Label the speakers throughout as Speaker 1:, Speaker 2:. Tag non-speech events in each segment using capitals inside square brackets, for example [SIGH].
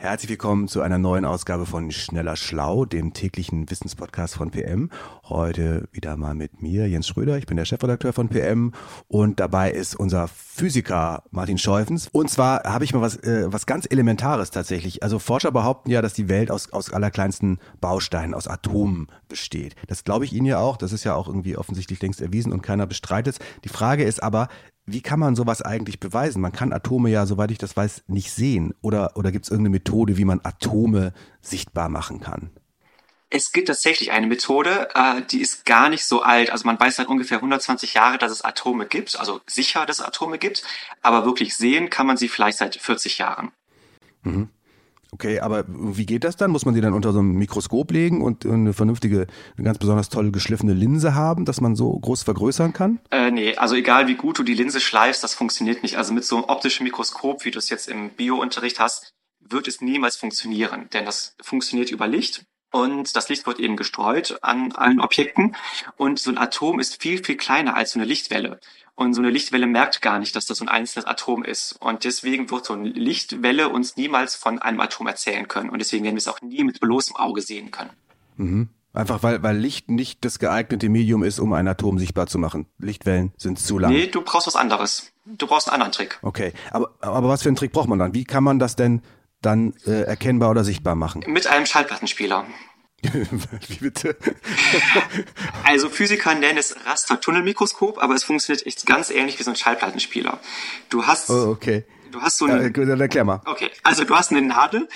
Speaker 1: Herzlich willkommen zu einer neuen Ausgabe von Schneller Schlau, dem täglichen Wissenspodcast von PM. Heute wieder mal mit mir, Jens Schröder. Ich bin der Chefredakteur von PM und dabei ist unser Physiker Martin Scheufens. Und zwar habe ich mal was, äh, was ganz Elementares tatsächlich. Also Forscher behaupten ja, dass die Welt aus, aus allerkleinsten Bausteinen, aus Atomen besteht. Das glaube ich Ihnen ja auch. Das ist ja auch irgendwie offensichtlich längst erwiesen und keiner bestreitet es. Die Frage ist aber, wie kann man sowas eigentlich beweisen? Man kann Atome ja, soweit ich das weiß, nicht sehen. Oder, oder gibt es irgendeine Methode, wie man Atome sichtbar machen kann?
Speaker 2: Es gibt tatsächlich eine Methode, äh, die ist gar nicht so alt. Also man weiß seit ungefähr 120 Jahren, dass es Atome gibt, also sicher, dass es Atome gibt, aber wirklich sehen kann man sie vielleicht seit 40 Jahren.
Speaker 1: Mhm. Okay, aber wie geht das dann? Muss man die dann unter so ein Mikroskop legen und eine vernünftige, eine ganz besonders toll geschliffene Linse haben, dass man so groß vergrößern kann?
Speaker 2: Äh, nee, also egal wie gut du die Linse schleifst, das funktioniert nicht. Also mit so einem optischen Mikroskop, wie du es jetzt im Bio-Unterricht hast, wird es niemals funktionieren, denn das funktioniert über Licht und das Licht wird eben gestreut an allen Objekten und so ein Atom ist viel, viel kleiner als so eine Lichtwelle. Und so eine Lichtwelle merkt gar nicht, dass das so ein einzelnes Atom ist. Und deswegen wird so eine Lichtwelle uns niemals von einem Atom erzählen können. Und deswegen werden wir es auch nie mit bloßem Auge sehen können.
Speaker 1: Mhm. Einfach weil, weil Licht nicht das geeignete Medium ist, um ein Atom sichtbar zu machen. Lichtwellen sind zu lang.
Speaker 2: Nee, du brauchst was anderes. Du brauchst einen anderen Trick.
Speaker 1: Okay, aber, aber was für einen Trick braucht man dann? Wie kann man das denn dann äh, erkennbar oder sichtbar machen?
Speaker 2: Mit einem Schallplattenspieler. [LAUGHS]
Speaker 1: Wie bitte? [LAUGHS]
Speaker 2: also Physiker nennen es Rastertunnelmikroskop, aber es funktioniert echt ganz ähnlich wie so ein Schallplattenspieler. Du hast
Speaker 1: oh, okay.
Speaker 2: Du hast so eine.
Speaker 1: Ja, dann erklär mal.
Speaker 2: Okay, also du hast eine Nadel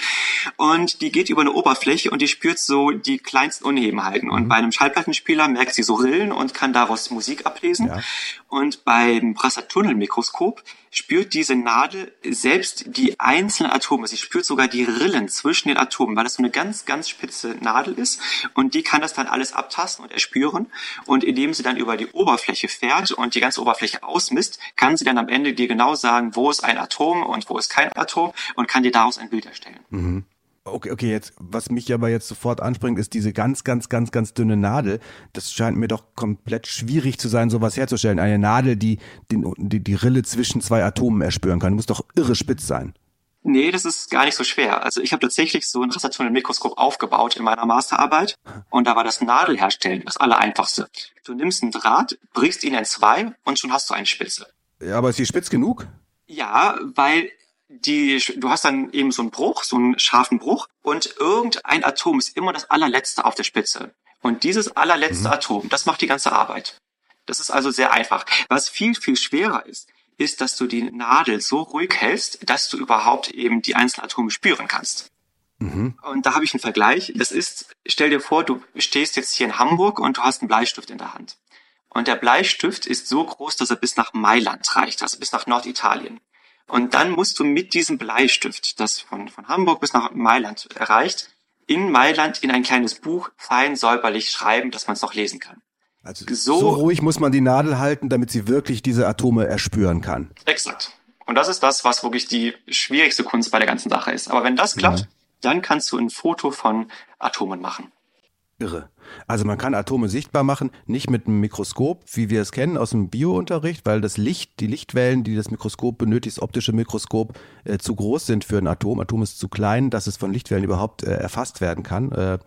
Speaker 2: und die geht über eine Oberfläche und die spürt so die kleinsten Unebenheiten. Und mhm. bei einem Schallplattenspieler merkt sie so Rillen und kann daraus Musik ablesen. Ja. Und beim Brasser-Tunnelmikroskop spürt diese Nadel selbst die einzelnen Atome. Sie spürt sogar die Rillen zwischen den Atomen, weil das so eine ganz, ganz spitze Nadel ist. Und die kann das dann alles abtasten und erspüren. Und indem sie dann über die Oberfläche fährt und die ganze Oberfläche ausmisst, kann sie dann am Ende dir genau sagen, wo ist ein Atom und wo ist kein Atom und kann dir daraus ein Bild erstellen.
Speaker 1: Mhm. Okay, okay, jetzt, was mich aber jetzt sofort anspringt, ist diese ganz, ganz, ganz, ganz dünne Nadel. Das scheint mir doch komplett schwierig zu sein, sowas herzustellen. Eine Nadel, die den, die, die Rille zwischen zwei Atomen erspüren kann. Muss doch irre spitz sein.
Speaker 2: Nee, das ist gar nicht so schwer. Also ich habe tatsächlich so ein Rastertunnelmikroskop aufgebaut in meiner Masterarbeit und da war das Nadelherstellen das Allereinfachste. Du nimmst einen Draht, brichst ihn in zwei und schon hast du eine Spitze.
Speaker 1: Ja, aber ist die spitz genug?
Speaker 2: Ja, weil die, du hast dann eben so einen Bruch, so einen scharfen Bruch und irgendein Atom ist immer das allerletzte auf der Spitze. Und dieses allerletzte mhm. Atom, das macht die ganze Arbeit. Das ist also sehr einfach. Was viel, viel schwerer ist, ist, dass du die Nadel so ruhig hältst, dass du überhaupt eben die einzelnen Atome spüren kannst. Mhm. Und da habe ich einen Vergleich. Das ist, stell dir vor, du stehst jetzt hier in Hamburg und du hast einen Bleistift in der Hand. Und der Bleistift ist so groß, dass er bis nach Mailand reicht, also bis nach Norditalien. Und dann musst du mit diesem Bleistift, das von, von Hamburg bis nach Mailand erreicht, in Mailand in ein kleines Buch fein säuberlich schreiben, dass man es noch lesen kann.
Speaker 1: Also so, so ruhig muss man die Nadel halten, damit sie wirklich diese Atome erspüren kann.
Speaker 2: Exakt. Und das ist das, was wirklich die schwierigste Kunst bei der ganzen Sache ist. Aber wenn das klappt, ja. dann kannst du ein Foto von Atomen machen.
Speaker 1: Irre. Also man kann Atome sichtbar machen, nicht mit einem Mikroskop, wie wir es kennen aus dem Biounterricht, weil das Licht, die Lichtwellen, die das Mikroskop benötigt, das optische Mikroskop, äh, zu groß sind für ein Atom. Atom ist zu klein, dass es von Lichtwellen überhaupt äh, erfasst werden kann. Äh,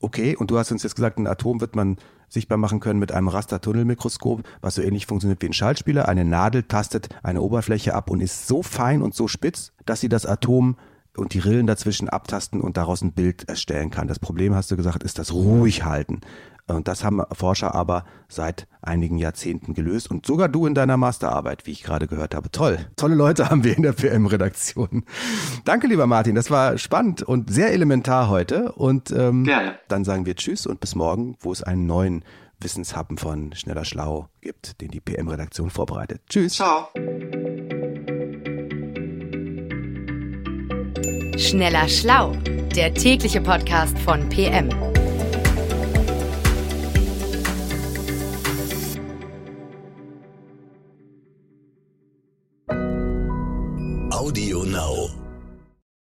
Speaker 1: okay, und du hast uns jetzt gesagt, ein Atom wird man sichtbar machen können mit einem Rastertunnelmikroskop, was so ähnlich funktioniert wie ein Schaltspieler. Eine Nadel tastet eine Oberfläche ab und ist so fein und so spitz, dass sie das Atom und die Rillen dazwischen abtasten und daraus ein Bild erstellen kann. Das Problem, hast du gesagt, ist das ruhig halten. Und das haben Forscher aber seit einigen Jahrzehnten gelöst. Und sogar du in deiner Masterarbeit, wie ich gerade gehört habe. Toll. Tolle Leute haben wir in der PM-Redaktion. Danke, lieber Martin. Das war spannend und sehr elementar heute. Und ähm, ja. dann sagen wir Tschüss und bis morgen, wo es einen neuen Wissenshappen von Schneller Schlau gibt, den die PM-Redaktion vorbereitet. Tschüss.
Speaker 2: Ciao.
Speaker 3: Schneller Schlau, der tägliche Podcast von PM.
Speaker 4: Audio Now.